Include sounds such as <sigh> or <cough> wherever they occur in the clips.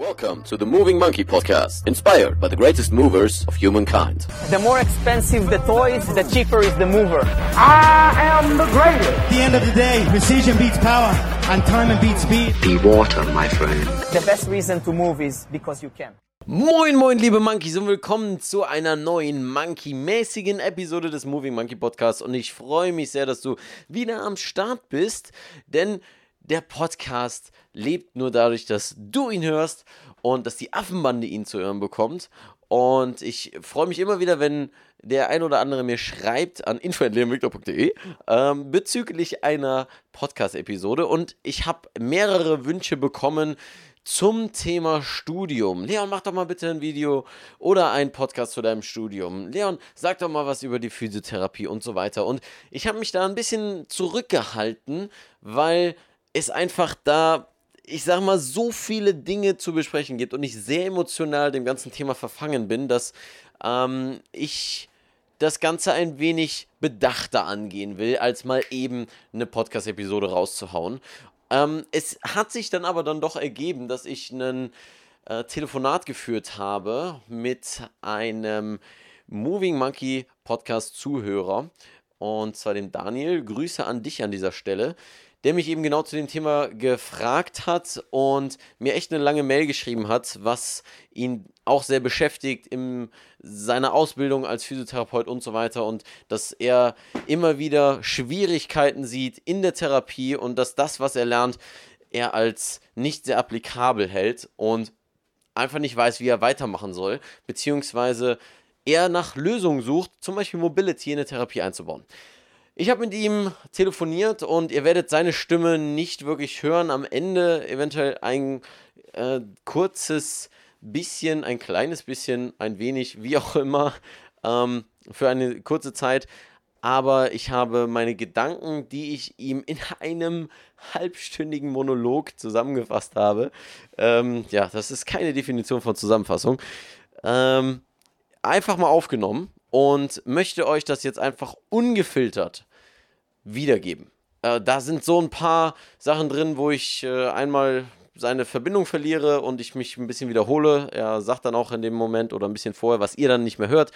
Welcome to the Moving Monkey Podcast, inspired by the greatest movers of humankind. The more expensive the toys, the cheaper is the mover. I am the greatest. At the end of the day, precision beats power, and time beats speed. Be water, my friend. The best reason to move is because you can. Moin, moin, liebe Monkeys und willkommen zu einer neuen Monkey-mäßigen Episode des Moving Monkey Podcasts. Und ich freue mich sehr, dass du wieder am Start bist, denn der Podcast lebt nur dadurch, dass du ihn hörst und dass die Affenbande ihn zu hören bekommt. Und ich freue mich immer wieder, wenn der ein oder andere mir schreibt an info.leonvictor.de ähm, bezüglich einer Podcast-Episode. Und ich habe mehrere Wünsche bekommen zum Thema Studium. Leon, mach doch mal bitte ein Video oder einen Podcast zu deinem Studium. Leon, sag doch mal was über die Physiotherapie und so weiter. Und ich habe mich da ein bisschen zurückgehalten, weil es einfach da, ich sag mal, so viele Dinge zu besprechen gibt und ich sehr emotional dem ganzen Thema verfangen bin, dass ähm, ich das Ganze ein wenig bedachter angehen will, als mal eben eine Podcast-Episode rauszuhauen. Ähm, es hat sich dann aber dann doch ergeben, dass ich ein äh, Telefonat geführt habe mit einem Moving Monkey Podcast-Zuhörer und zwar dem Daniel. Grüße an dich an dieser Stelle der mich eben genau zu dem Thema gefragt hat und mir echt eine lange Mail geschrieben hat, was ihn auch sehr beschäftigt in seiner Ausbildung als Physiotherapeut und so weiter und dass er immer wieder Schwierigkeiten sieht in der Therapie und dass das, was er lernt, er als nicht sehr applikabel hält und einfach nicht weiß, wie er weitermachen soll, beziehungsweise er nach Lösungen sucht, zum Beispiel Mobility in der Therapie einzubauen. Ich habe mit ihm telefoniert und ihr werdet seine Stimme nicht wirklich hören. Am Ende eventuell ein äh, kurzes bisschen, ein kleines bisschen, ein wenig, wie auch immer, ähm, für eine kurze Zeit. Aber ich habe meine Gedanken, die ich ihm in einem halbstündigen Monolog zusammengefasst habe. Ähm, ja, das ist keine Definition von Zusammenfassung. Ähm, einfach mal aufgenommen und möchte euch das jetzt einfach ungefiltert wiedergeben. Äh, da sind so ein paar Sachen drin, wo ich äh, einmal seine Verbindung verliere und ich mich ein bisschen wiederhole. Er sagt dann auch in dem Moment oder ein bisschen vorher, was ihr dann nicht mehr hört,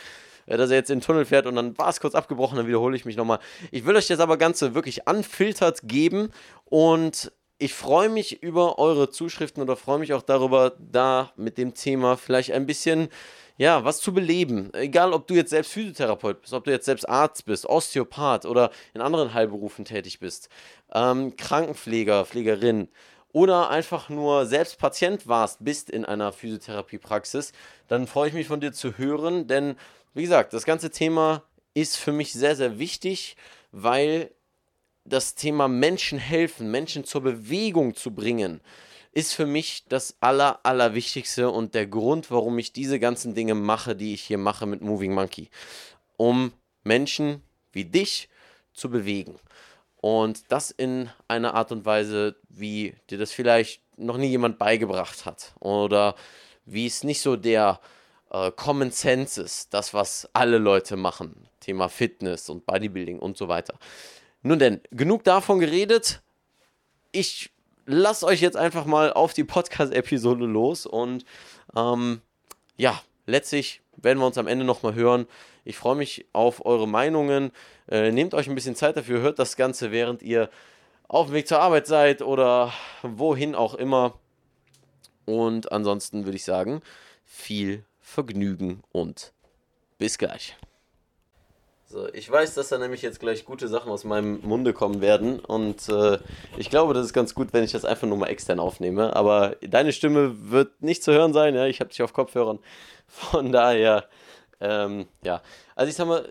äh, dass er jetzt in den Tunnel fährt und dann war es kurz abgebrochen, dann wiederhole ich mich nochmal. Ich will euch das aber Ganze wirklich unfiltert geben und ich freue mich über eure Zuschriften oder freue mich auch darüber, da mit dem Thema vielleicht ein bisschen ja, was zu beleben. Egal, ob du jetzt selbst Physiotherapeut bist, ob du jetzt selbst Arzt bist, Osteopath oder in anderen Heilberufen tätig bist, ähm, Krankenpfleger, Pflegerin oder einfach nur selbst Patient warst, bist in einer Physiotherapiepraxis, dann freue ich mich von dir zu hören, denn wie gesagt, das ganze Thema ist für mich sehr, sehr wichtig, weil das Thema Menschen helfen, Menschen zur Bewegung zu bringen, ist für mich das Aller, Allerwichtigste und der Grund, warum ich diese ganzen Dinge mache, die ich hier mache mit Moving Monkey. Um Menschen wie dich zu bewegen. Und das in einer Art und Weise, wie dir das vielleicht noch nie jemand beigebracht hat. Oder wie es nicht so der äh, Common Sense ist, das, was alle Leute machen. Thema Fitness und Bodybuilding und so weiter. Nun denn, genug davon geredet. Ich lasst euch jetzt einfach mal auf die Podcast-Episode los und ähm, ja, letztlich werden wir uns am Ende nochmal hören. Ich freue mich auf eure Meinungen. Äh, nehmt euch ein bisschen Zeit dafür, hört das Ganze, während ihr auf dem Weg zur Arbeit seid oder wohin auch immer. Und ansonsten würde ich sagen, viel Vergnügen und bis gleich. So, ich weiß, dass da nämlich jetzt gleich gute Sachen aus meinem Munde kommen werden und äh, ich glaube, das ist ganz gut, wenn ich das einfach nur mal extern aufnehme. Aber deine Stimme wird nicht zu hören sein, ja, ich habe dich auf Kopfhörern. Von daher, ähm, ja. Also ich sag mal,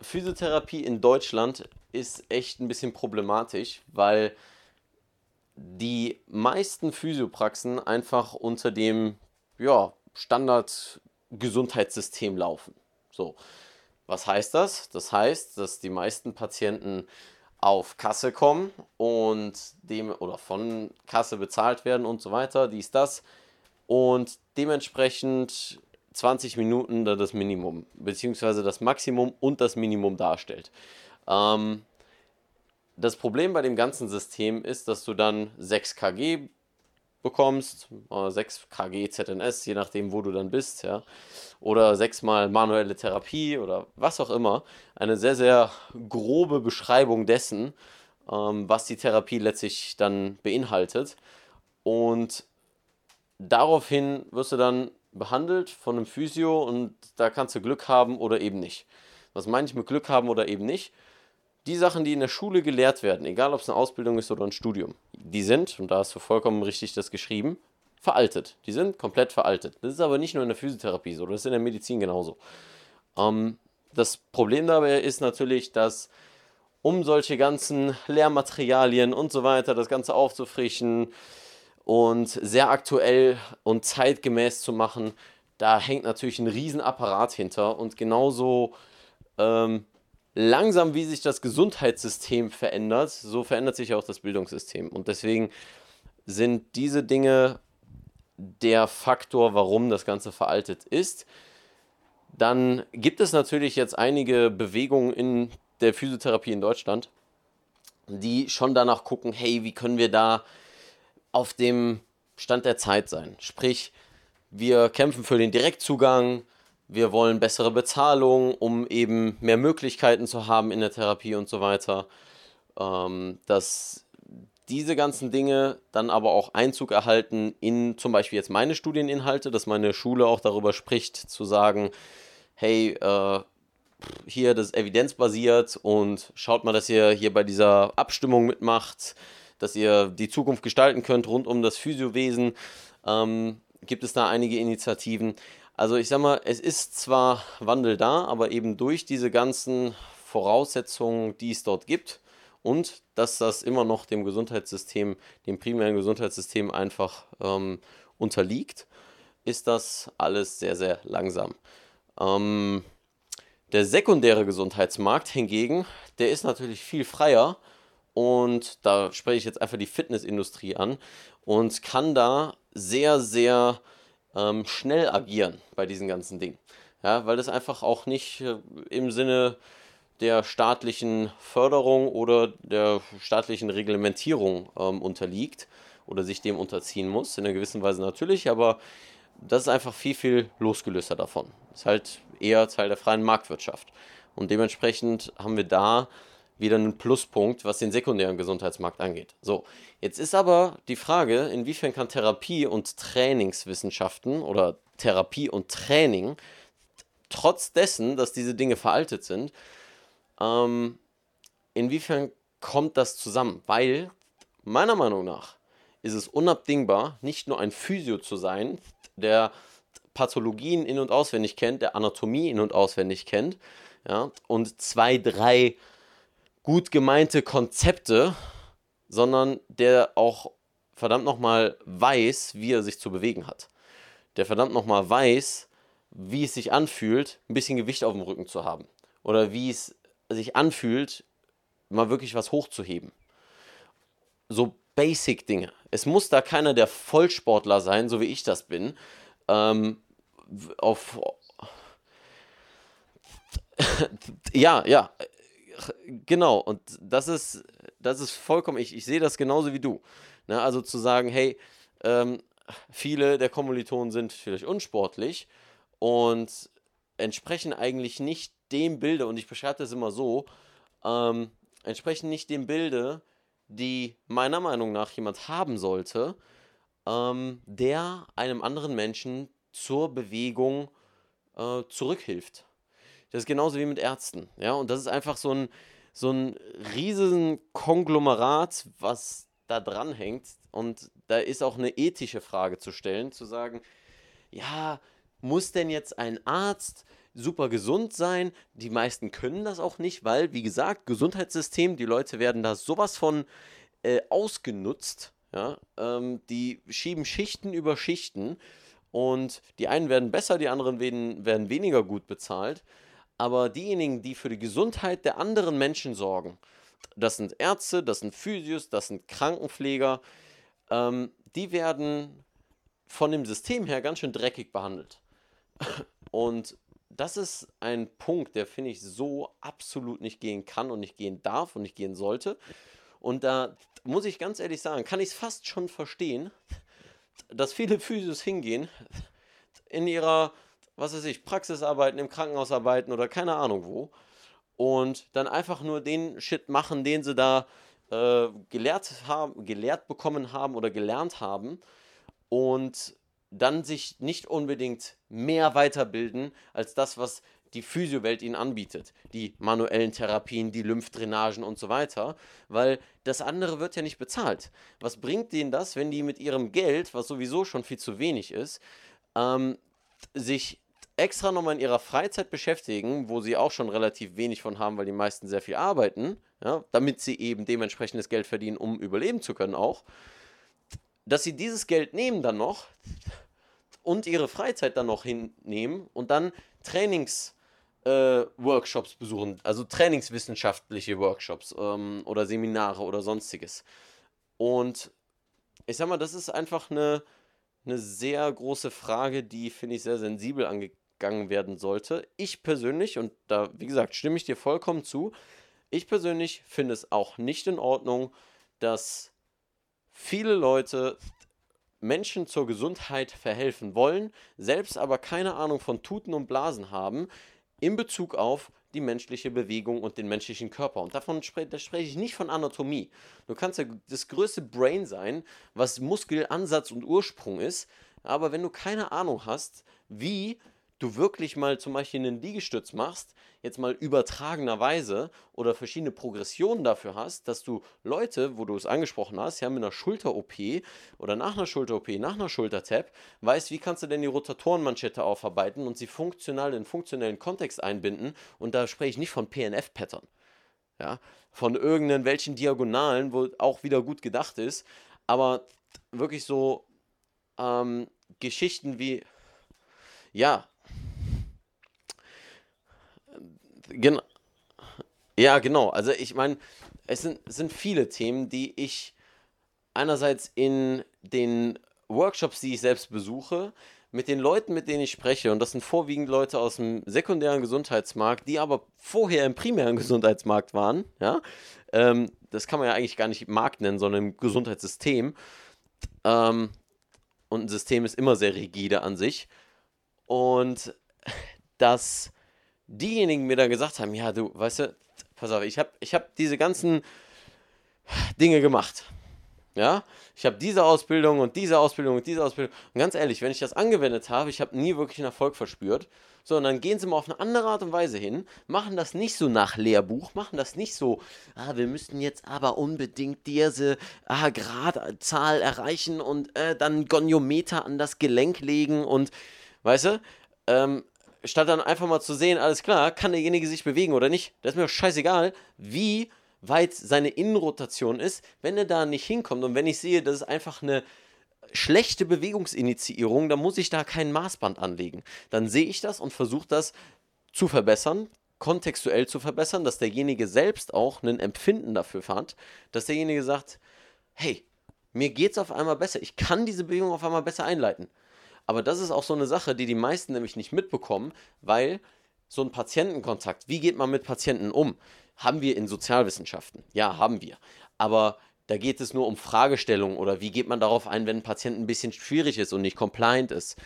Physiotherapie in Deutschland ist echt ein bisschen problematisch, weil die meisten Physiopraxen einfach unter dem ja, Standard-Gesundheitssystem laufen. So. Was heißt das? Das heißt, dass die meisten Patienten auf Kasse kommen und dem oder von Kasse bezahlt werden und so weiter, dies, das. Und dementsprechend 20 Minuten das Minimum, beziehungsweise das Maximum und das Minimum darstellt. Ähm, das Problem bei dem ganzen System ist, dass du dann 6 kg bekommst, äh, 6 kg ZNS, je nachdem, wo du dann bist, ja, oder sechsmal manuelle Therapie oder was auch immer, eine sehr, sehr grobe Beschreibung dessen, ähm, was die Therapie letztlich dann beinhaltet. Und daraufhin wirst du dann behandelt von einem Physio und da kannst du Glück haben oder eben nicht. Was meine ich mit Glück haben oder eben nicht? Die Sachen, die in der Schule gelehrt werden, egal ob es eine Ausbildung ist oder ein Studium, die sind, und da hast du vollkommen richtig das geschrieben, veraltet. Die sind komplett veraltet. Das ist aber nicht nur in der Physiotherapie so, das ist in der Medizin genauso. Ähm, das Problem dabei ist natürlich, dass um solche ganzen Lehrmaterialien und so weiter, das Ganze aufzufrischen, und sehr aktuell und zeitgemäß zu machen, da hängt natürlich ein Riesenapparat hinter und genauso ähm, langsam wie sich das Gesundheitssystem verändert, so verändert sich auch das Bildungssystem und deswegen sind diese Dinge der Faktor, warum das Ganze veraltet ist. Dann gibt es natürlich jetzt einige Bewegungen in der Physiotherapie in Deutschland, die schon danach gucken, hey, wie können wir da auf dem Stand der Zeit sein. Sprich, wir kämpfen für den Direktzugang, wir wollen bessere Bezahlung, um eben mehr Möglichkeiten zu haben in der Therapie und so weiter. Ähm, dass diese ganzen Dinge dann aber auch Einzug erhalten in zum Beispiel jetzt meine Studieninhalte, dass meine Schule auch darüber spricht, zu sagen, hey, äh, hier das ist evidenzbasiert und schaut mal, dass ihr hier bei dieser Abstimmung mitmacht dass ihr die Zukunft gestalten könnt rund um das Physiowesen. Ähm, gibt es da einige Initiativen. Also ich sag mal, es ist zwar Wandel da, aber eben durch diese ganzen Voraussetzungen, die es dort gibt und dass das immer noch dem Gesundheitssystem, dem primären Gesundheitssystem einfach ähm, unterliegt, ist das alles sehr, sehr langsam. Ähm, der sekundäre Gesundheitsmarkt hingegen, der ist natürlich viel freier und da spreche ich jetzt einfach die Fitnessindustrie an und kann da sehr, sehr ähm, schnell agieren bei diesen ganzen Dingen. Ja, weil das einfach auch nicht äh, im Sinne der staatlichen Förderung oder der staatlichen Reglementierung ähm, unterliegt oder sich dem unterziehen muss, in einer gewissen Weise natürlich, aber das ist einfach viel, viel losgelöster davon. Ist halt eher Teil der freien Marktwirtschaft. Und dementsprechend haben wir da wieder ein Pluspunkt, was den sekundären Gesundheitsmarkt angeht. So, jetzt ist aber die Frage, inwiefern kann Therapie und Trainingswissenschaften oder Therapie und Training, trotz dessen, dass diese Dinge veraltet sind, ähm, inwiefern kommt das zusammen? Weil meiner Meinung nach ist es unabdingbar, nicht nur ein Physio zu sein, der Pathologien in- und auswendig kennt, der Anatomie in- und auswendig kennt, ja, und zwei, drei gut gemeinte Konzepte, sondern der auch verdammt nochmal weiß, wie er sich zu bewegen hat. Der verdammt nochmal weiß, wie es sich anfühlt, ein bisschen Gewicht auf dem Rücken zu haben. Oder wie es sich anfühlt, mal wirklich was hochzuheben. So Basic-Dinge. Es muss da keiner der Vollsportler sein, so wie ich das bin. Ähm, auf. <laughs> ja, ja, genau, und das ist, das ist vollkommen, ich, ich sehe das genauso wie du. Ne? Also zu sagen, hey, ähm, viele der Kommilitonen sind vielleicht unsportlich und entsprechen eigentlich nicht dem Bilde, und ich beschreibe das immer so, ähm, entsprechen nicht dem Bilde, die meiner Meinung nach jemand haben sollte, ähm, der einem anderen Menschen zur Bewegung äh, zurückhilft. Das ist genauso wie mit Ärzten. Ja, und das ist einfach so ein, so ein riesen Konglomerat, was da dran hängt. Und da ist auch eine ethische Frage zu stellen, zu sagen, ja, muss denn jetzt ein Arzt super gesund sein? Die meisten können das auch nicht, weil, wie gesagt, Gesundheitssystem, die Leute werden da sowas von äh, ausgenutzt. Ja? Ähm, die schieben Schichten über Schichten und die einen werden besser, die anderen werden, werden weniger gut bezahlt aber diejenigen, die für die Gesundheit der anderen Menschen sorgen, das sind Ärzte, das sind Physios, das sind Krankenpfleger, ähm, die werden von dem System her ganz schön dreckig behandelt. Und das ist ein Punkt, der finde ich so absolut nicht gehen kann und nicht gehen darf und nicht gehen sollte. Und da muss ich ganz ehrlich sagen, kann ich es fast schon verstehen, dass viele Physios hingehen, in ihrer, was weiß ich, Praxis arbeiten, im Krankenhaus arbeiten oder keine Ahnung wo und dann einfach nur den Shit machen, den sie da äh, gelehrt, haben, gelehrt bekommen haben oder gelernt haben und dann sich nicht unbedingt mehr weiterbilden als das, was die Physiowelt ihnen anbietet. Die manuellen Therapien, die Lymphdrainagen und so weiter. Weil das andere wird ja nicht bezahlt. Was bringt denen das, wenn die mit ihrem Geld, was sowieso schon viel zu wenig ist, ähm, sich extra nochmal in ihrer Freizeit beschäftigen, wo sie auch schon relativ wenig von haben, weil die meisten sehr viel arbeiten, ja, damit sie eben dementsprechendes Geld verdienen, um überleben zu können auch, dass sie dieses Geld nehmen dann noch und ihre Freizeit dann noch hinnehmen und dann Trainings äh, Workshops besuchen, also trainingswissenschaftliche Workshops ähm, oder Seminare oder sonstiges. Und ich sag mal, das ist einfach eine, eine sehr große Frage, die, finde ich, sehr sensibel angegangen werden sollte. Ich persönlich, und da, wie gesagt, stimme ich dir vollkommen zu, ich persönlich finde es auch nicht in Ordnung, dass viele Leute Menschen zur Gesundheit verhelfen wollen, selbst aber keine Ahnung von Tuten und Blasen haben, in Bezug auf die menschliche Bewegung und den menschlichen Körper. Und davon spre da spreche ich nicht von Anatomie. Du kannst ja das größte Brain sein, was Muskelansatz und Ursprung ist, aber wenn du keine Ahnung hast, wie du wirklich mal zum Beispiel einen Liegestütz machst, jetzt mal übertragenerweise oder verschiedene Progressionen dafür hast, dass du Leute, wo du es angesprochen hast, ja, mit einer Schulter-OP oder nach einer Schulter-OP, nach einer Schulter-Tap, weißt, wie kannst du denn die Rotatorenmanschette aufarbeiten und sie funktional in funktionellen Kontext einbinden? Und da spreche ich nicht von PNF-Pattern, ja, von irgendwelchen Diagonalen, wo auch wieder gut gedacht ist, aber wirklich so ähm, Geschichten wie, ja, Genau. Ja, genau. Also ich meine, es sind, sind viele Themen, die ich einerseits in den Workshops, die ich selbst besuche, mit den Leuten, mit denen ich spreche, und das sind vorwiegend Leute aus dem sekundären Gesundheitsmarkt, die aber vorher im primären <laughs> Gesundheitsmarkt waren, ja, ähm, das kann man ja eigentlich gar nicht Markt nennen, sondern im Gesundheitssystem. Ähm, und ein System ist immer sehr rigide an sich. Und <laughs> das diejenigen mir dann gesagt haben, ja, du, weißt du, pass auf, ich habe ich hab diese ganzen Dinge gemacht. Ja, ich habe diese Ausbildung und diese Ausbildung und diese Ausbildung. Und ganz ehrlich, wenn ich das angewendet habe, ich habe nie wirklich einen Erfolg verspürt. So, und dann gehen sie mal auf eine andere Art und Weise hin, machen das nicht so nach Lehrbuch, machen das nicht so, ah, wir müssten jetzt aber unbedingt diese ah, Gradzahl erreichen und äh, dann Goniometer an das Gelenk legen und, weißt du, ähm, statt dann einfach mal zu sehen, alles klar, kann derjenige sich bewegen oder nicht. Das ist mir scheißegal, wie weit seine Innenrotation ist, wenn er da nicht hinkommt und wenn ich sehe, das ist einfach eine schlechte Bewegungsinitiierung, dann muss ich da kein Maßband anlegen. Dann sehe ich das und versuche das zu verbessern, kontextuell zu verbessern, dass derjenige selbst auch ein Empfinden dafür hat, dass derjenige sagt, hey, mir geht es auf einmal besser, ich kann diese Bewegung auf einmal besser einleiten. Aber das ist auch so eine Sache, die die meisten nämlich nicht mitbekommen, weil so ein Patientenkontakt, wie geht man mit Patienten um? Haben wir in Sozialwissenschaften? Ja, haben wir. Aber da geht es nur um Fragestellungen oder wie geht man darauf ein, wenn ein Patient ein bisschen schwierig ist und nicht compliant ist.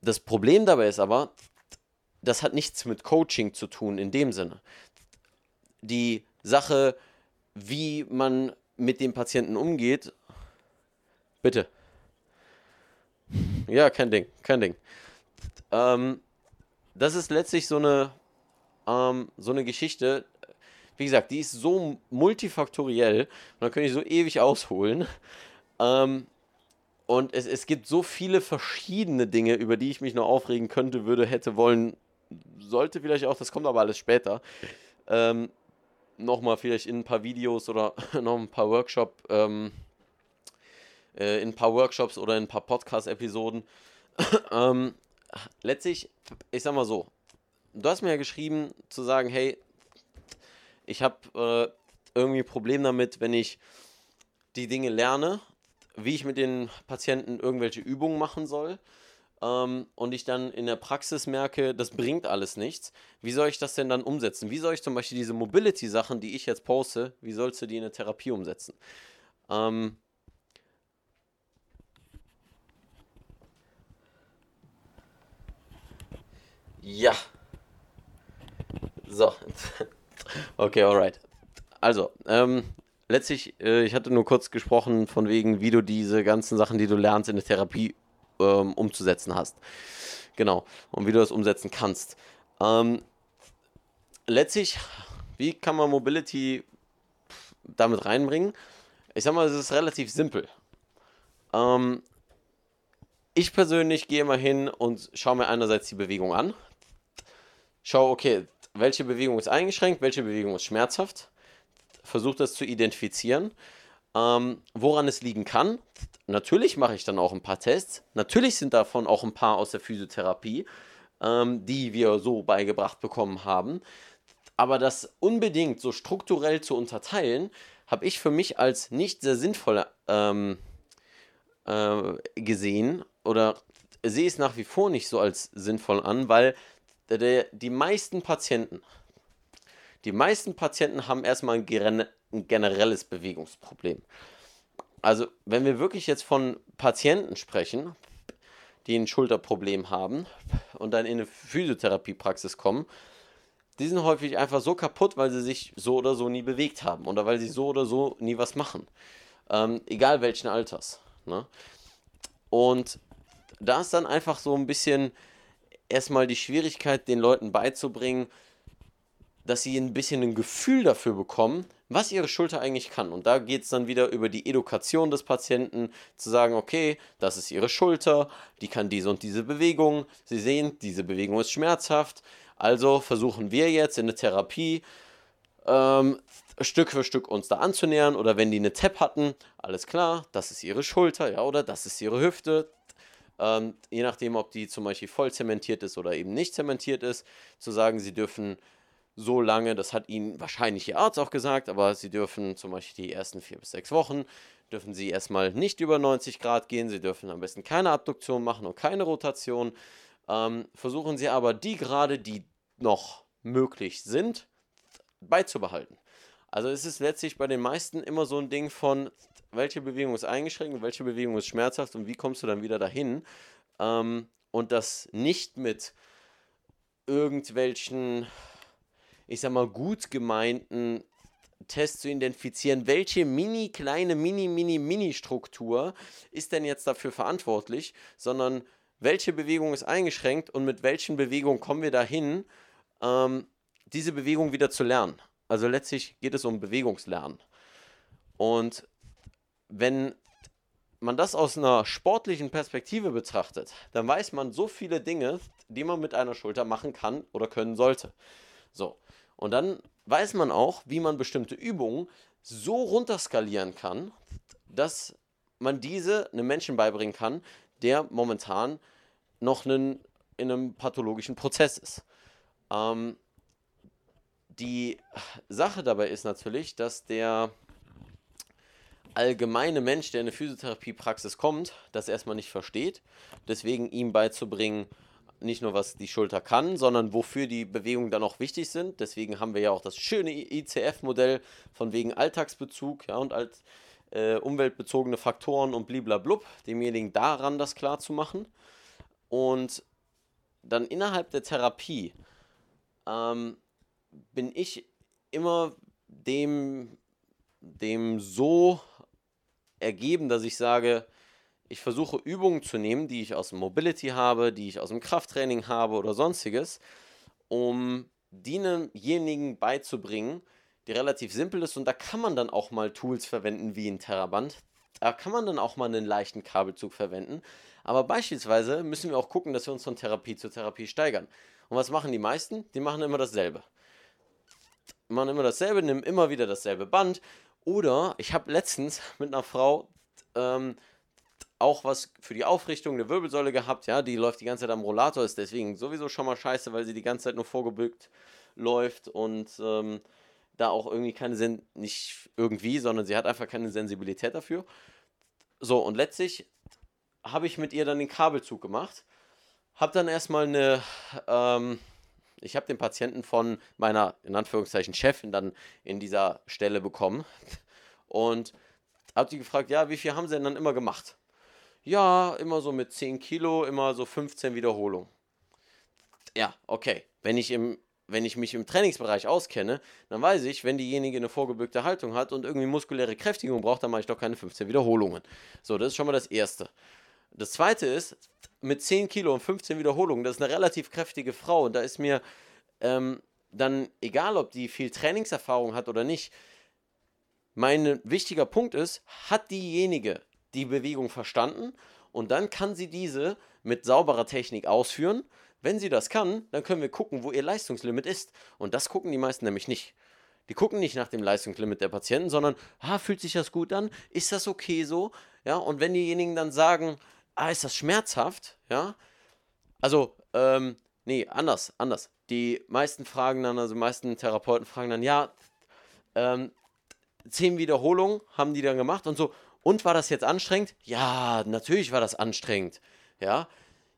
Das Problem dabei ist aber, das hat nichts mit Coaching zu tun in dem Sinne. Die Sache, wie man mit dem Patienten umgeht, bitte. Ja, kein Ding, kein Ding. Ähm, das ist letztlich so eine, ähm, so eine Geschichte, wie gesagt, die ist so multifaktoriell und da könnte ich so ewig ausholen. Ähm, und es, es gibt so viele verschiedene Dinge, über die ich mich noch aufregen könnte, würde, hätte, wollen, sollte vielleicht auch, das kommt aber alles später. Ähm, Nochmal vielleicht in ein paar Videos oder <laughs> noch ein paar Workshop- ähm, äh, in ein paar Workshops oder in ein paar Podcast-Episoden. <clears throat> ähm, letztlich, ich sag mal so, du hast mir ja geschrieben, zu sagen, hey, ich habe äh, irgendwie ein Problem damit, wenn ich die Dinge lerne, wie ich mit den Patienten irgendwelche Übungen machen soll ähm, und ich dann in der Praxis merke, das bringt alles nichts. Wie soll ich das denn dann umsetzen? Wie soll ich zum Beispiel diese Mobility-Sachen, die ich jetzt poste, wie sollst du die in der Therapie umsetzen? Ähm, Ja. So. <laughs> Okay, alright. Also, ähm, letztlich, äh, ich hatte nur kurz gesprochen von wegen, wie du diese ganzen Sachen, die du lernst in der Therapie ähm, umzusetzen hast. Genau. Und wie du das umsetzen kannst. Ähm, letztlich, wie kann man Mobility damit reinbringen? Ich sag mal, es ist relativ simpel. Ähm, ich persönlich gehe mal hin und schaue mir einerseits die Bewegung an. Schau, okay, welche Bewegung ist eingeschränkt, welche Bewegung ist schmerzhaft. Versuche das zu identifizieren, ähm, woran es liegen kann. Natürlich mache ich dann auch ein paar Tests. Natürlich sind davon auch ein paar aus der Physiotherapie, ähm, die wir so beigebracht bekommen haben. Aber das unbedingt so strukturell zu unterteilen, habe ich für mich als nicht sehr sinnvoll ähm, äh, gesehen oder sehe es nach wie vor nicht so als sinnvoll an, weil der, die meisten Patienten, die meisten Patienten haben erstmal ein, ein generelles Bewegungsproblem. Also, wenn wir wirklich jetzt von Patienten sprechen, die ein Schulterproblem haben und dann in eine Physiotherapiepraxis kommen, die sind häufig einfach so kaputt, weil sie sich so oder so nie bewegt haben oder weil sie so oder so nie was machen. Ähm, egal welchen Alters. Ne? Und da ist dann einfach so ein bisschen erstmal die Schwierigkeit, den Leuten beizubringen, dass sie ein bisschen ein Gefühl dafür bekommen, was ihre Schulter eigentlich kann. Und da geht es dann wieder über die Education des Patienten, zu sagen, okay, das ist ihre Schulter, die kann diese und diese Bewegung. Sie sehen, diese Bewegung ist schmerzhaft. Also versuchen wir jetzt in der Therapie ähm, Stück für Stück uns da anzunähern. Oder wenn die eine TAP hatten, alles klar, das ist ihre Schulter, ja, oder das ist ihre Hüfte, ähm, je nachdem, ob die zum Beispiel voll zementiert ist oder eben nicht zementiert ist, zu sagen, sie dürfen so lange, das hat ihnen wahrscheinlich ihr Arzt auch gesagt, aber sie dürfen zum Beispiel die ersten vier bis sechs Wochen, dürfen sie erstmal nicht über 90 Grad gehen, sie dürfen am besten keine Abduktion machen und keine Rotation. Ähm, versuchen sie aber die Grade, die noch möglich sind, beizubehalten. Also es ist letztlich bei den meisten immer so ein Ding von, welche Bewegung ist eingeschränkt und welche Bewegung ist schmerzhaft und wie kommst du dann wieder dahin. Ähm, und das nicht mit irgendwelchen, ich sag mal, gut gemeinten Tests zu identifizieren, welche mini kleine, mini, mini, mini Struktur ist denn jetzt dafür verantwortlich, sondern welche Bewegung ist eingeschränkt und mit welchen Bewegungen kommen wir dahin, ähm, diese Bewegung wieder zu lernen. Also letztlich geht es um Bewegungslernen. Und wenn man das aus einer sportlichen Perspektive betrachtet, dann weiß man so viele Dinge, die man mit einer Schulter machen kann oder können sollte. So. Und dann weiß man auch, wie man bestimmte Übungen so runterskalieren kann, dass man diese einem Menschen beibringen kann, der momentan noch einen, in einem pathologischen Prozess ist. Ähm, die Sache dabei ist natürlich, dass der allgemeine Mensch, der in eine Physiotherapiepraxis kommt, das erstmal nicht versteht. Deswegen ihm beizubringen, nicht nur was die Schulter kann, sondern wofür die Bewegungen dann auch wichtig sind. Deswegen haben wir ja auch das schöne ICF-Modell von wegen Alltagsbezug ja, und als äh, umweltbezogene Faktoren und bliblablub, demjenigen daran das klar zu machen. Und dann innerhalb der Therapie ähm, bin ich immer dem, dem so ergeben, dass ich sage, ich versuche Übungen zu nehmen, die ich aus dem Mobility habe, die ich aus dem Krafttraining habe oder sonstiges, um denjenigen beizubringen, die relativ simpel ist und da kann man dann auch mal Tools verwenden wie ein Terraband. Da kann man dann auch mal einen leichten Kabelzug verwenden. Aber beispielsweise müssen wir auch gucken, dass wir uns von Therapie zu Therapie steigern. Und was machen die meisten? Die machen immer dasselbe machen immer dasselbe, nehmen immer wieder dasselbe Band. Oder ich habe letztens <laughs> mit einer Frau ähm, auch was für die Aufrichtung der Wirbelsäule gehabt. Ja, die läuft die ganze Zeit am Rollator, ist deswegen sowieso schon mal scheiße, weil sie die ganze Zeit nur vorgebückt läuft und ähm, da auch irgendwie keine, Sen nicht irgendwie, sondern sie hat einfach keine Sensibilität dafür. So, und letztlich habe ich mit ihr dann den Kabelzug gemacht. Habe dann erstmal eine, ähm, ich habe den Patienten von meiner, in Anführungszeichen, Chefin dann in dieser Stelle bekommen und habe die gefragt, ja, wie viel haben sie denn dann immer gemacht? Ja, immer so mit 10 Kilo, immer so 15 Wiederholungen. ja, okay, wenn ich im wenn ich mich im Trainingsbereich auskenne, dann weiß ich, wenn diejenige eine vorgebückte Haltung hat und irgendwie muskuläre Kräftigung braucht, dann mache ich doch keine 15 Wiederholungen. So, das ist schon mal das Erste. Das Zweite ist, mit 10 Kilo und 15 Wiederholungen, das ist eine relativ kräftige Frau und da ist mir ähm, dann egal, ob die viel Trainingserfahrung hat oder nicht, mein wichtiger Punkt ist, hat diejenige die Bewegung verstanden und dann kann sie diese mit sauberer Technik ausführen. Wenn sie das kann, dann können wir gucken, wo ihr Leistungslimit ist. Und das gucken die meisten nämlich nicht. Die gucken nicht nach dem Leistungslimit der Patienten, sondern, ah, fühlt sich das gut an? Ist das okay so? Ja, und wenn diejenigen dann sagen, ah, ist das schmerzhaft? Ja, also, ähm, nee, anders, anders. Die meisten fragen dann, also die meisten Therapeuten fragen dann, ja, ähm, zehn Wiederholungen haben die dann gemacht und so, und war das jetzt anstrengend? Ja, natürlich war das anstrengend. Ja,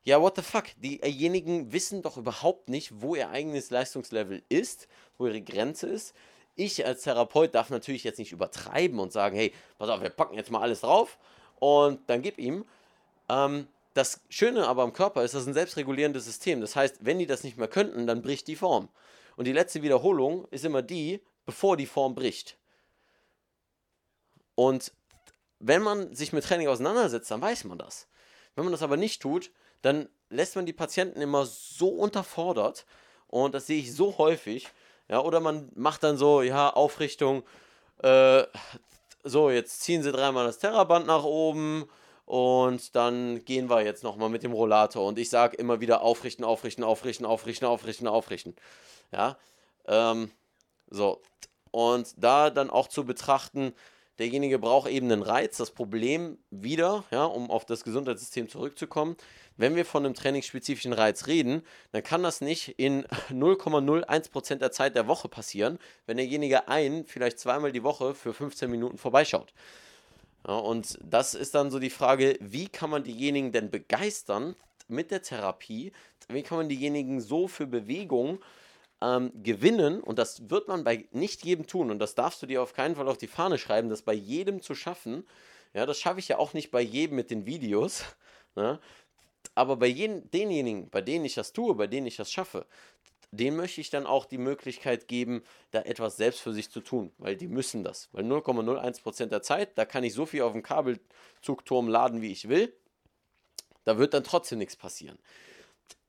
ja, what the fuck? Diejenigen wissen doch überhaupt nicht, wo ihr eigenes Leistungslevel ist, wo ihre Grenze ist. Ich als Therapeut darf natürlich jetzt nicht übertreiben und sagen, hey, pass auf, wir packen jetzt mal alles drauf und dann gib ihm. Ähm, das Schöne aber am Körper ist, das ist ein selbstregulierendes System. Das heißt, wenn die das nicht mehr könnten, dann bricht die Form. Und die letzte Wiederholung ist immer die, bevor die Form bricht. Und wenn man sich mit Training auseinandersetzt, dann weiß man das. Wenn man das aber nicht tut, dann lässt man die Patienten immer so unterfordert und das sehe ich so häufig. Ja, oder man macht dann so, ja, Aufrichtung, äh, so, jetzt ziehen sie dreimal das Terraband nach oben und dann gehen wir jetzt nochmal mit dem Rollator und ich sage immer wieder aufrichten, aufrichten, aufrichten, aufrichten, aufrichten, aufrichten. Ja, ähm, so. Und da dann auch zu betrachten, derjenige braucht eben einen Reiz. Das Problem wieder, ja, um auf das Gesundheitssystem zurückzukommen, wenn wir von einem trainingsspezifischen Reiz reden, dann kann das nicht in <laughs> 0,01% der Zeit der Woche passieren, wenn derjenige ein, vielleicht zweimal die Woche für 15 Minuten vorbeischaut. Ja, und das ist dann so die Frage, wie kann man diejenigen denn begeistern mit der Therapie? Wie kann man diejenigen so für Bewegung ähm, gewinnen, und das wird man bei nicht jedem tun, und das darfst du dir auf keinen Fall auf die Fahne schreiben, das bei jedem zu schaffen. Ja, das schaffe ich ja auch nicht bei jedem mit den Videos. <laughs> Ne? Aber bei jeden, denjenigen, bei denen ich das tue, bei denen ich das schaffe, denen möchte ich dann auch die Möglichkeit geben, da etwas selbst für sich zu tun, weil die müssen das. Weil 0,01% der Zeit, da kann ich so viel auf dem Kabelzugturm laden, wie ich will. Da wird dann trotzdem nichts passieren.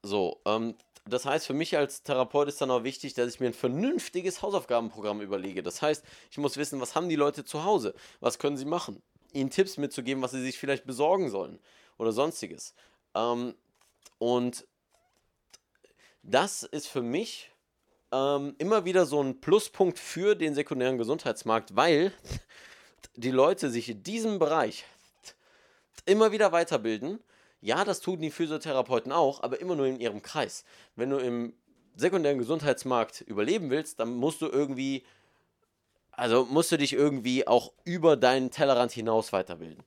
So, ähm, das heißt, für mich als Therapeut ist dann auch wichtig, dass ich mir ein vernünftiges Hausaufgabenprogramm überlege. Das heißt, ich muss wissen, was haben die Leute zu Hause? Was können sie machen? Ihnen Tipps mitzugeben, was sie sich vielleicht besorgen sollen oder sonstiges. Ähm, und das ist für mich ähm, immer wieder so ein Pluspunkt für den sekundären Gesundheitsmarkt, weil die Leute sich in diesem Bereich immer wieder weiterbilden ja, das tun die Physiotherapeuten auch, aber immer nur in ihrem Kreis. Wenn du im sekundären Gesundheitsmarkt überleben willst, dann musst du irgendwie, also musst du dich irgendwie auch über deinen Tellerrand hinaus weiterbilden.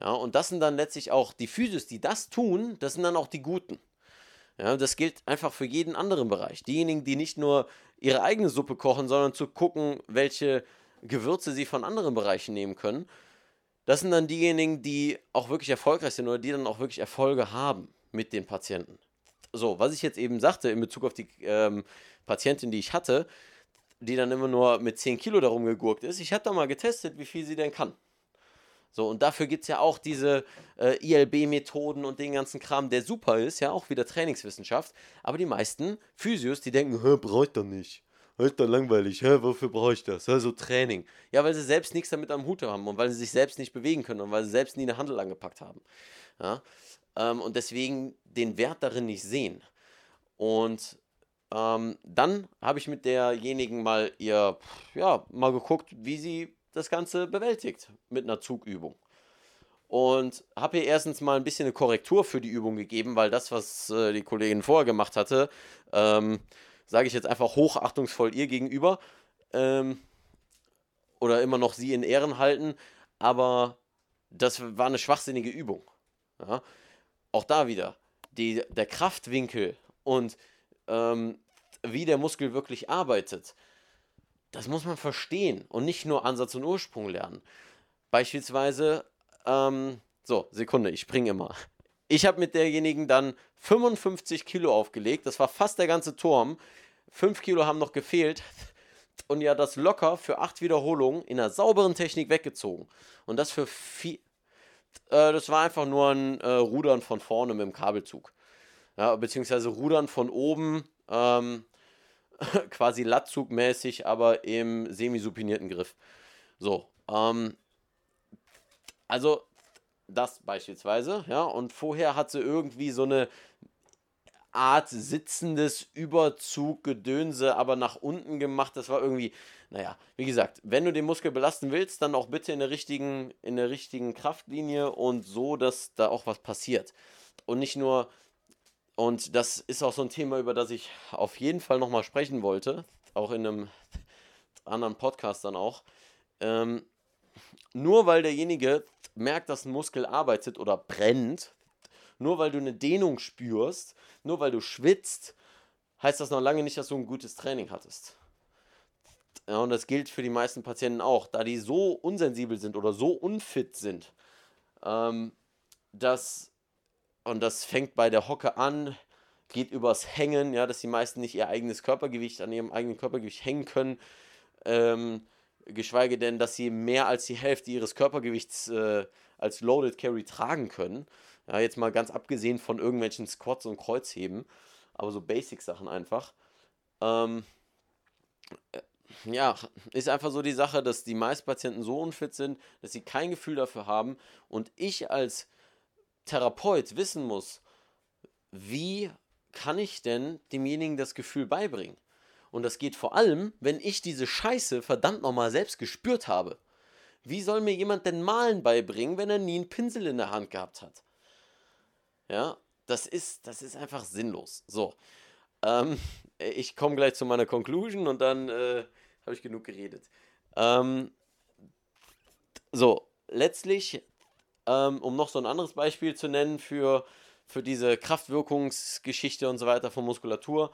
Ja, und das sind dann letztlich auch die Physios, die das tun, das sind dann auch die Guten. Ja, das gilt einfach für jeden anderen Bereich. Diejenigen, die nicht nur ihre eigene Suppe kochen, sondern zu gucken, welche Gewürze sie von anderen Bereichen nehmen können das sind dann diejenigen, die auch wirklich erfolgreich sind oder die dann auch wirklich Erfolge haben mit den Patienten. So, was ich jetzt eben sagte in Bezug auf die ähm, Patientin, die ich hatte, die dann immer nur mit 10 Kilo darum gegurkt ist, ich habe da mal getestet, wie viel sie denn kann. So, und dafür gibt es ja auch diese äh, ILB-Methoden und den ganzen Kram, der super ist, ja, auch wieder Trainingswissenschaft. Aber die meisten Physios, die denken, braucht er nicht ist doch langweilig, hä, wofür brauche ich das? Hä, so Training. Ja, weil sie selbst nichts damit am Hut haben und weil sie sich selbst nicht bewegen können und weil sie selbst nie eine Handel angepackt haben. Ja? Ähm, und deswegen den Wert darin nicht sehen. Und ähm, dann habe ich mit derjenigen mal ihr, ja, mal geguckt, wie sie das Ganze bewältigt mit einer Zugübung. Und habe ihr erstens mal ein bisschen eine Korrektur für die Übung gegeben, weil das, was äh, die Kollegin vorher gemacht hatte, ähm, sage ich jetzt einfach hochachtungsvoll ihr gegenüber ähm, oder immer noch sie in Ehren halten, aber das war eine schwachsinnige Übung. Ja? Auch da wieder, die, der Kraftwinkel und ähm, wie der Muskel wirklich arbeitet, das muss man verstehen und nicht nur Ansatz und Ursprung lernen. Beispielsweise, ähm, so, Sekunde, ich springe immer. ich habe mit derjenigen dann 55 Kilo aufgelegt. Das war fast der ganze Turm. 5 Kilo haben noch gefehlt. Und ja, das locker für 8 Wiederholungen in einer sauberen Technik weggezogen. Und das für vier. Äh, das war einfach nur ein äh, Rudern von vorne mit dem Kabelzug. Ja, beziehungsweise Rudern von oben. Ähm, <laughs> quasi Lattzugmäßig, aber im semisupinierten Griff. So, ähm, also das beispielsweise, ja, und vorher hat sie irgendwie so eine Art sitzendes Überzuggedönse, aber nach unten gemacht. Das war irgendwie, naja, wie gesagt, wenn du den Muskel belasten willst, dann auch bitte in der richtigen, in der richtigen Kraftlinie und so, dass da auch was passiert. Und nicht nur, und das ist auch so ein Thema, über das ich auf jeden Fall nochmal sprechen wollte, auch in einem anderen Podcast dann auch. Ähm, nur weil derjenige merkt, dass ein Muskel arbeitet oder brennt, nur weil du eine Dehnung spürst, nur weil du schwitzt, heißt das noch lange nicht, dass du ein gutes Training hattest. Ja, und das gilt für die meisten Patienten auch, da die so unsensibel sind oder so unfit sind, ähm, dass, und das fängt bei der Hocke an, geht übers Hängen, ja, dass die meisten nicht ihr eigenes Körpergewicht an ihrem eigenen Körpergewicht hängen können, ähm, geschweige denn, dass sie mehr als die Hälfte ihres Körpergewichts äh, als Loaded Carry tragen können. Ja, jetzt mal ganz abgesehen von irgendwelchen Squats und Kreuzheben, aber so Basic-Sachen einfach. Ähm, äh, ja, ist einfach so die Sache, dass die meisten Patienten so unfit sind, dass sie kein Gefühl dafür haben und ich als Therapeut wissen muss, wie kann ich denn demjenigen das Gefühl beibringen? Und das geht vor allem, wenn ich diese Scheiße verdammt nochmal selbst gespürt habe. Wie soll mir jemand denn Malen beibringen, wenn er nie einen Pinsel in der Hand gehabt hat? Ja, das ist, das ist einfach sinnlos. So, ähm, ich komme gleich zu meiner Conclusion und dann äh, habe ich genug geredet. Ähm, so, letztlich, ähm, um noch so ein anderes Beispiel zu nennen für, für diese Kraftwirkungsgeschichte und so weiter von Muskulatur,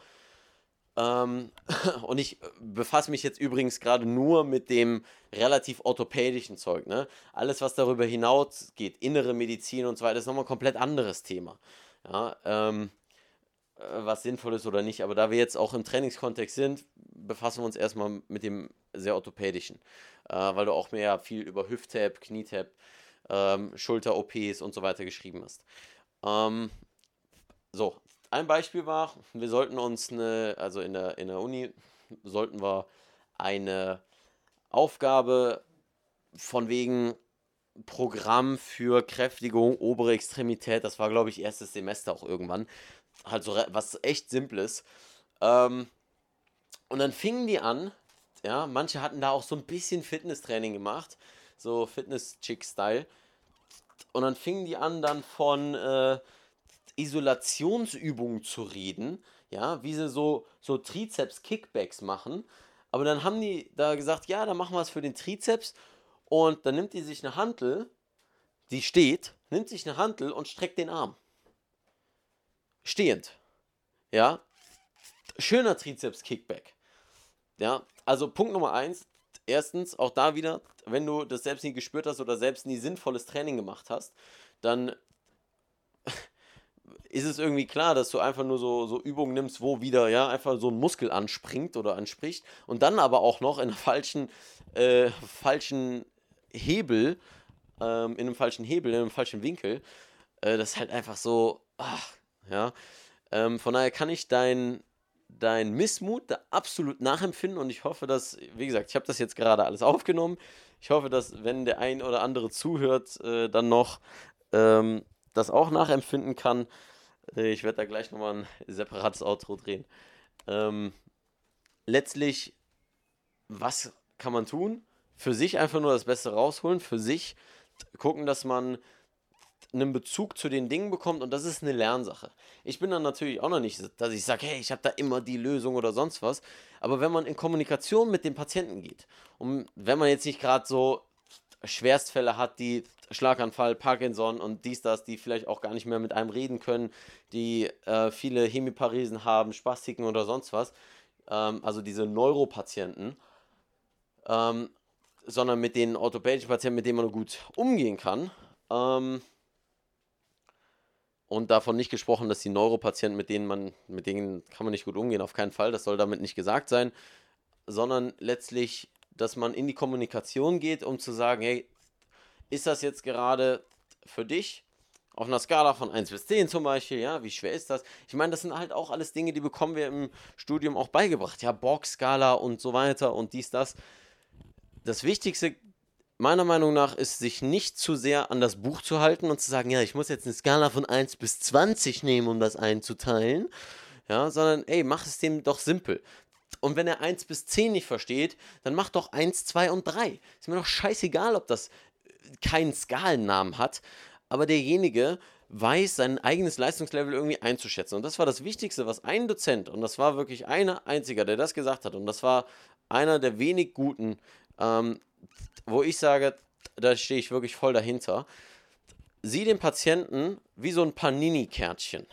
ähm, <laughs> und ich befasse mich jetzt übrigens gerade nur mit dem relativ orthopädischen Zeug. Ne? Alles, was darüber hinaus geht, innere Medizin und so weiter, ist nochmal ein komplett anderes Thema. Ja, ähm, äh, was sinnvoll ist oder nicht. Aber da wir jetzt auch im Trainingskontext sind, befassen wir uns erstmal mit dem sehr orthopädischen. Äh, weil du auch mehr viel über Hüft-Tab, Knie-Tab, ähm, Schulter-OPs und so weiter geschrieben hast. Ähm, so, ein Beispiel war, wir sollten uns eine, also in der, in der Uni, sollten wir eine Aufgabe von wegen Programm für Kräftigung, obere Extremität, das war glaube ich erstes Semester auch irgendwann, halt so was echt Simples. Ähm, und dann fingen die an, ja, manche hatten da auch so ein bisschen Fitnesstraining gemacht, so Fitness-Chick-Style. Und dann fingen die an, dann von äh, Isolationsübungen zu reden, ja, wie sie so, so Trizeps-Kickbacks machen. Aber dann haben die da gesagt, ja, dann machen wir es für den Trizeps. Und dann nimmt die sich eine Hantel, die steht, nimmt sich eine Hantel und streckt den Arm. Stehend. Ja. Schöner Trizeps-Kickback. Ja, also Punkt Nummer eins. Erstens, auch da wieder, wenn du das selbst nie gespürt hast oder selbst nie sinnvolles Training gemacht hast, dann <laughs> ist es irgendwie klar, dass du einfach nur so, so Übungen nimmst, wo wieder ja einfach so ein Muskel anspringt oder anspricht und dann aber auch noch in einem falschen, äh, falschen Hebel, ähm, in einem falschen Hebel, in einem falschen Winkel. Äh, das ist halt einfach so, ach, ja. Ähm, von daher kann ich dein, dein Missmut da absolut nachempfinden und ich hoffe, dass, wie gesagt, ich habe das jetzt gerade alles aufgenommen. Ich hoffe, dass, wenn der ein oder andere zuhört, äh, dann noch ähm, das auch nachempfinden kann. Äh, ich werde da gleich nochmal ein separates Outro drehen. Ähm, letztlich, was kann man tun? Für sich einfach nur das Beste rausholen, für sich gucken, dass man einen Bezug zu den Dingen bekommt und das ist eine Lernsache. Ich bin dann natürlich auch noch nicht, dass ich sage, hey, ich habe da immer die Lösung oder sonst was, aber wenn man in Kommunikation mit dem Patienten geht und wenn man jetzt nicht gerade so Schwerstfälle hat, die Schlaganfall, Parkinson und dies, das, die vielleicht auch gar nicht mehr mit einem reden können, die äh, viele Hemiparesen haben, Spastiken oder sonst was, ähm, also diese Neuropatienten, ähm, sondern mit den orthopädischen Patienten, mit denen man gut umgehen kann. Ähm, Und davon nicht gesprochen, dass die Neuropatienten, mit denen man, mit denen kann man nicht gut umgehen, auf keinen Fall, das soll damit nicht gesagt sein, sondern letztlich, dass man in die Kommunikation geht, um zu sagen, hey, ist das jetzt gerade für dich auf einer Skala von 1 bis 10 zum Beispiel, ja, wie schwer ist das? Ich meine, das sind halt auch alles Dinge, die bekommen wir im Studium auch beigebracht, ja, Borg-Skala und so weiter und dies, das. Das Wichtigste meiner Meinung nach ist, sich nicht zu sehr an das Buch zu halten und zu sagen, ja, ich muss jetzt eine Skala von 1 bis 20 nehmen, um das einzuteilen. Ja, sondern, ey, mach es dem doch simpel. Und wenn er 1 bis 10 nicht versteht, dann mach doch 1, 2 und 3. Ist mir doch scheißegal, ob das keinen Skalennamen hat, aber derjenige weiß, sein eigenes Leistungslevel irgendwie einzuschätzen. Und das war das Wichtigste, was ein Dozent, und das war wirklich einer einziger, der das gesagt hat, und das war einer der wenig guten, ähm, wo ich sage, da stehe ich wirklich voll dahinter. Sieh den Patienten wie so ein Panini-Kärtchen.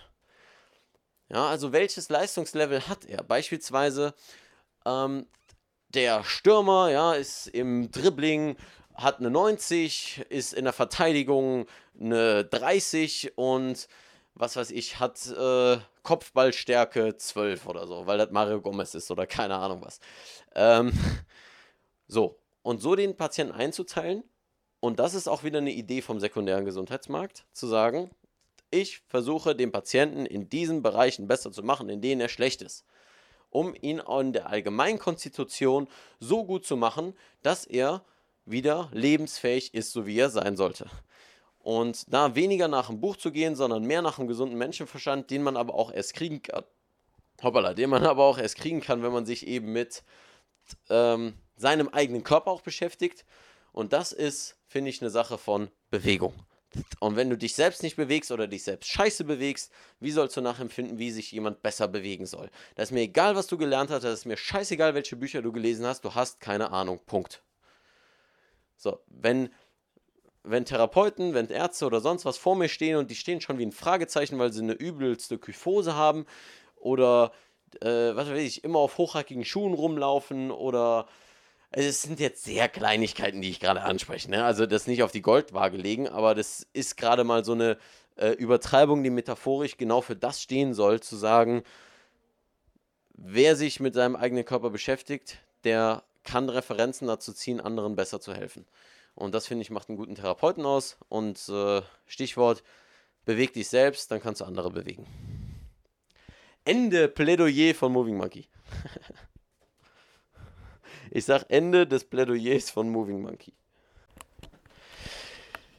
Ja, also welches Leistungslevel hat er? Beispielsweise ähm, der Stürmer, ja, ist im Dribbling, hat eine 90, ist in der Verteidigung eine 30 und was weiß ich, hat äh, Kopfballstärke 12 oder so, weil das Mario Gomez ist oder keine Ahnung was. Ähm, <laughs> so, und so den Patienten einzuteilen. Und das ist auch wieder eine Idee vom sekundären Gesundheitsmarkt, zu sagen, ich versuche den Patienten in diesen Bereichen besser zu machen, in denen er schlecht ist, um ihn in der Allgemeinkonstitution so gut zu machen, dass er wieder lebensfähig ist, so wie er sein sollte. Und da weniger nach dem Buch zu gehen, sondern mehr nach einem gesunden Menschenverstand, den man aber auch erst kriegen kann. Hoppala, den man aber auch erst kriegen kann, wenn man sich eben mit ähm, seinem eigenen Körper auch beschäftigt. Und das ist, finde ich, eine Sache von Bewegung. Und wenn du dich selbst nicht bewegst oder dich selbst scheiße bewegst, wie sollst du nachempfinden, wie sich jemand besser bewegen soll? Da ist mir egal, was du gelernt hast, da ist mir scheißegal, welche Bücher du gelesen hast, du hast keine Ahnung. Punkt. So, wenn, wenn Therapeuten, wenn Ärzte oder sonst was vor mir stehen und die stehen schon wie ein Fragezeichen, weil sie eine übelste Kyphose haben oder äh, was weiß ich, immer auf hochhackigen Schuhen rumlaufen oder es sind jetzt sehr Kleinigkeiten, die ich gerade anspreche. Ne? Also das nicht auf die Goldwaage legen, aber das ist gerade mal so eine äh, Übertreibung, die metaphorisch genau für das stehen soll, zu sagen, wer sich mit seinem eigenen Körper beschäftigt, der kann Referenzen dazu ziehen, anderen besser zu helfen. Und das finde ich macht einen guten Therapeuten aus. Und äh, Stichwort, beweg dich selbst, dann kannst du andere bewegen. Ende Plädoyer von Moving Monkey. <laughs> ich sag Ende des Plädoyers von Moving Monkey.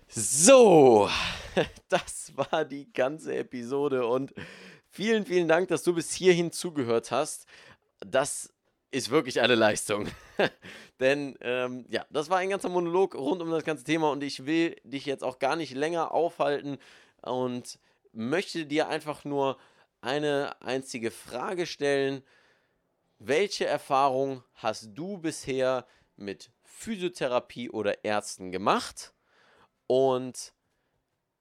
So, <laughs> das war die ganze Episode und vielen, vielen Dank, dass du bis hierhin zugehört hast. Das ist wirklich eine Leistung. <laughs> Denn ähm, ja, das war ein ganzer Monolog rund um das ganze Thema und ich will dich jetzt auch gar nicht länger aufhalten und möchte dir einfach nur eine einzige Frage stellen. Welche Erfahrung hast du bisher mit Physiotherapie oder Ärzten gemacht? Und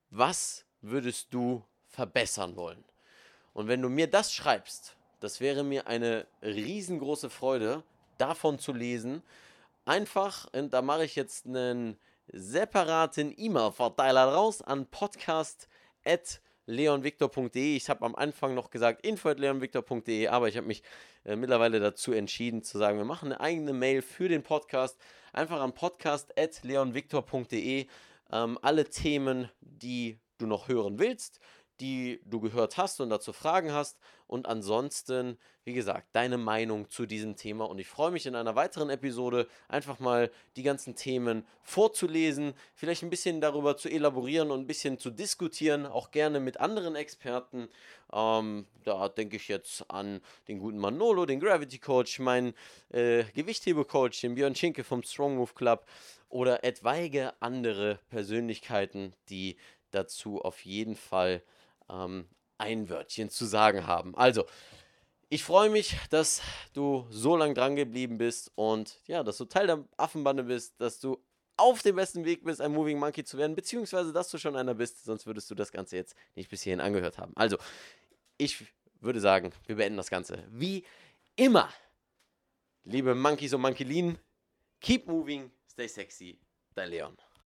was würdest du verbessern wollen? Und wenn du mir das schreibst, das wäre mir eine riesengroße Freude, davon zu lesen. Einfach, und da mache ich jetzt einen separaten E-Mail-Verteiler raus an podcast.leonvictor.de. Ich habe am Anfang noch gesagt info.leonvictor.de, aber ich habe mich äh, mittlerweile dazu entschieden zu sagen, wir machen eine eigene Mail für den Podcast. Einfach an podcast.leonvictor.de. Ähm, alle Themen, die du noch hören willst die du gehört hast und dazu Fragen hast. Und ansonsten, wie gesagt, deine Meinung zu diesem Thema. Und ich freue mich in einer weiteren Episode einfach mal die ganzen Themen vorzulesen, vielleicht ein bisschen darüber zu elaborieren und ein bisschen zu diskutieren, auch gerne mit anderen Experten. Ähm, da denke ich jetzt an den guten Manolo, den Gravity Coach, meinen äh, Gewichthebecoach, den Björn Schinke vom Strong Move Club oder etwaige andere Persönlichkeiten, die dazu auf jeden Fall ähm, ein Wörtchen zu sagen haben. Also, ich freue mich, dass du so lange dran geblieben bist und ja, dass du Teil der Affenbande bist, dass du auf dem besten Weg bist, ein Moving Monkey zu werden, beziehungsweise dass du schon einer bist, sonst würdest du das Ganze jetzt nicht bis hierhin angehört haben. Also, ich würde sagen, wir beenden das Ganze wie immer. Liebe Monkeys und Monkeylinen, keep moving, stay sexy, dein Leon.